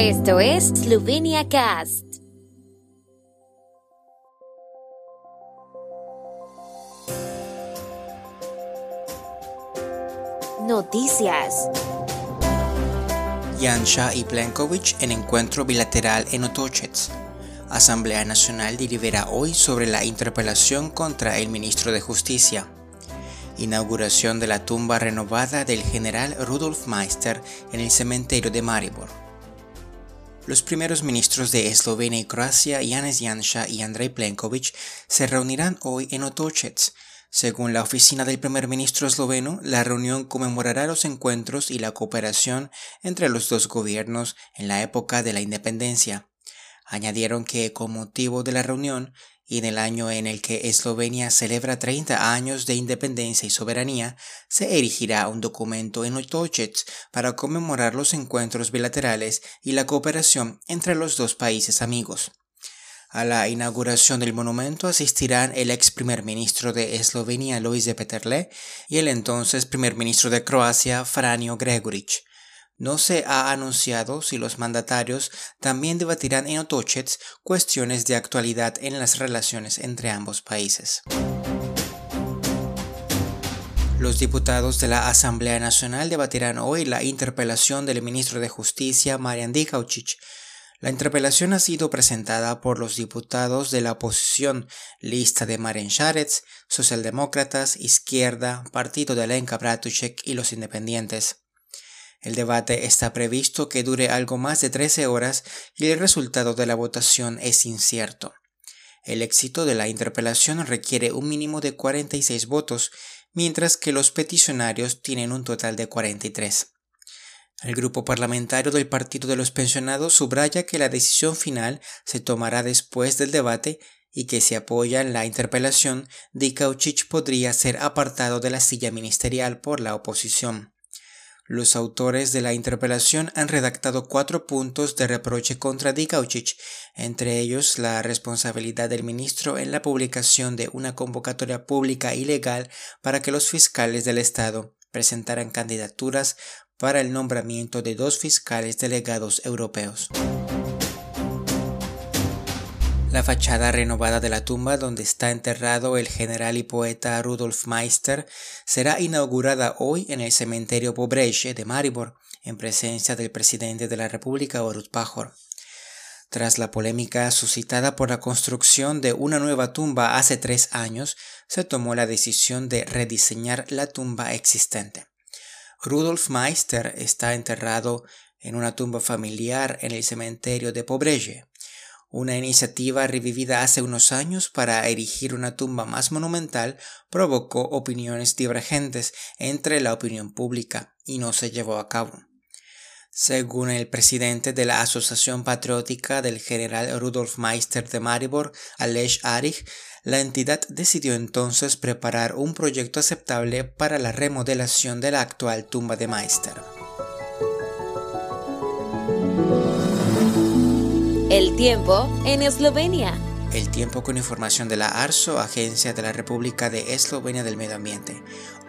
Esto es Slovenia Cast. Noticias. Janša y Plenković en encuentro bilateral en Otochets. Asamblea Nacional delibera hoy sobre la interpelación contra el ministro de Justicia. Inauguración de la tumba renovada del general Rudolf Meister en el cementerio de Maribor. Los primeros ministros de Eslovenia y Croacia, Janez Janša y Andrej Plenković, se reunirán hoy en Otochets. Según la oficina del primer ministro esloveno, la reunión conmemorará los encuentros y la cooperación entre los dos gobiernos en la época de la independencia. Añadieron que con motivo de la reunión y en el año en el que Eslovenia celebra 30 años de independencia y soberanía, se erigirá un documento en Otochets para conmemorar los encuentros bilaterales y la cooperación entre los dos países amigos. A la inauguración del monumento asistirán el ex primer ministro de Eslovenia Lojze Peterle y el entonces primer ministro de Croacia Franjo Gregoric. No se ha anunciado si los mandatarios también debatirán en Otochets cuestiones de actualidad en las relaciones entre ambos países. Los diputados de la Asamblea Nacional debatirán hoy la interpelación del ministro de Justicia Marian Dikaucic la interpelación ha sido presentada por los diputados de la oposición, lista de Maren Sharets, socialdemócratas, izquierda, partido de Lenka Bratušek y los independientes. El debate está previsto que dure algo más de 13 horas y el resultado de la votación es incierto. El éxito de la interpelación requiere un mínimo de 46 votos, mientras que los peticionarios tienen un total de 43. El grupo parlamentario del Partido de los Pensionados subraya que la decisión final se tomará después del debate y que si apoyan la interpelación, Dikaucic podría ser apartado de la silla ministerial por la oposición. Los autores de la interpelación han redactado cuatro puntos de reproche contra Dikaucic, entre ellos la responsabilidad del ministro en la publicación de una convocatoria pública ilegal para que los fiscales del Estado presentaran candidaturas para el nombramiento de dos fiscales delegados europeos. La fachada renovada de la tumba donde está enterrado el general y poeta Rudolf Meister será inaugurada hoy en el cementerio Pobreche de Maribor, en presencia del presidente de la República Borut Pajor. Tras la polémica suscitada por la construcción de una nueva tumba hace tres años, se tomó la decisión de rediseñar la tumba existente. Rudolf Meister está enterrado en una tumba familiar en el cementerio de Pobreje, una iniciativa revivida hace unos años para erigir una tumba más monumental provocó opiniones divergentes entre la opinión pública y no se llevó a cabo. Según el presidente de la Asociación Patriótica del general Rudolf Meister de Maribor, Aleš Arich, la entidad decidió entonces preparar un proyecto aceptable para la remodelación de la actual tumba de Meister. El tiempo en Eslovenia. El tiempo con información de la ARSO, Agencia de la República de Eslovenia del Medio Ambiente.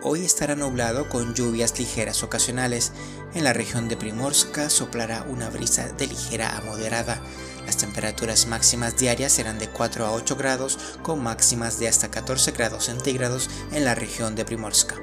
Hoy estará nublado con lluvias ligeras ocasionales. En la región de Primorska soplará una brisa de ligera a moderada. Las temperaturas máximas diarias serán de 4 a 8 grados con máximas de hasta 14 grados centígrados en la región de Primorska.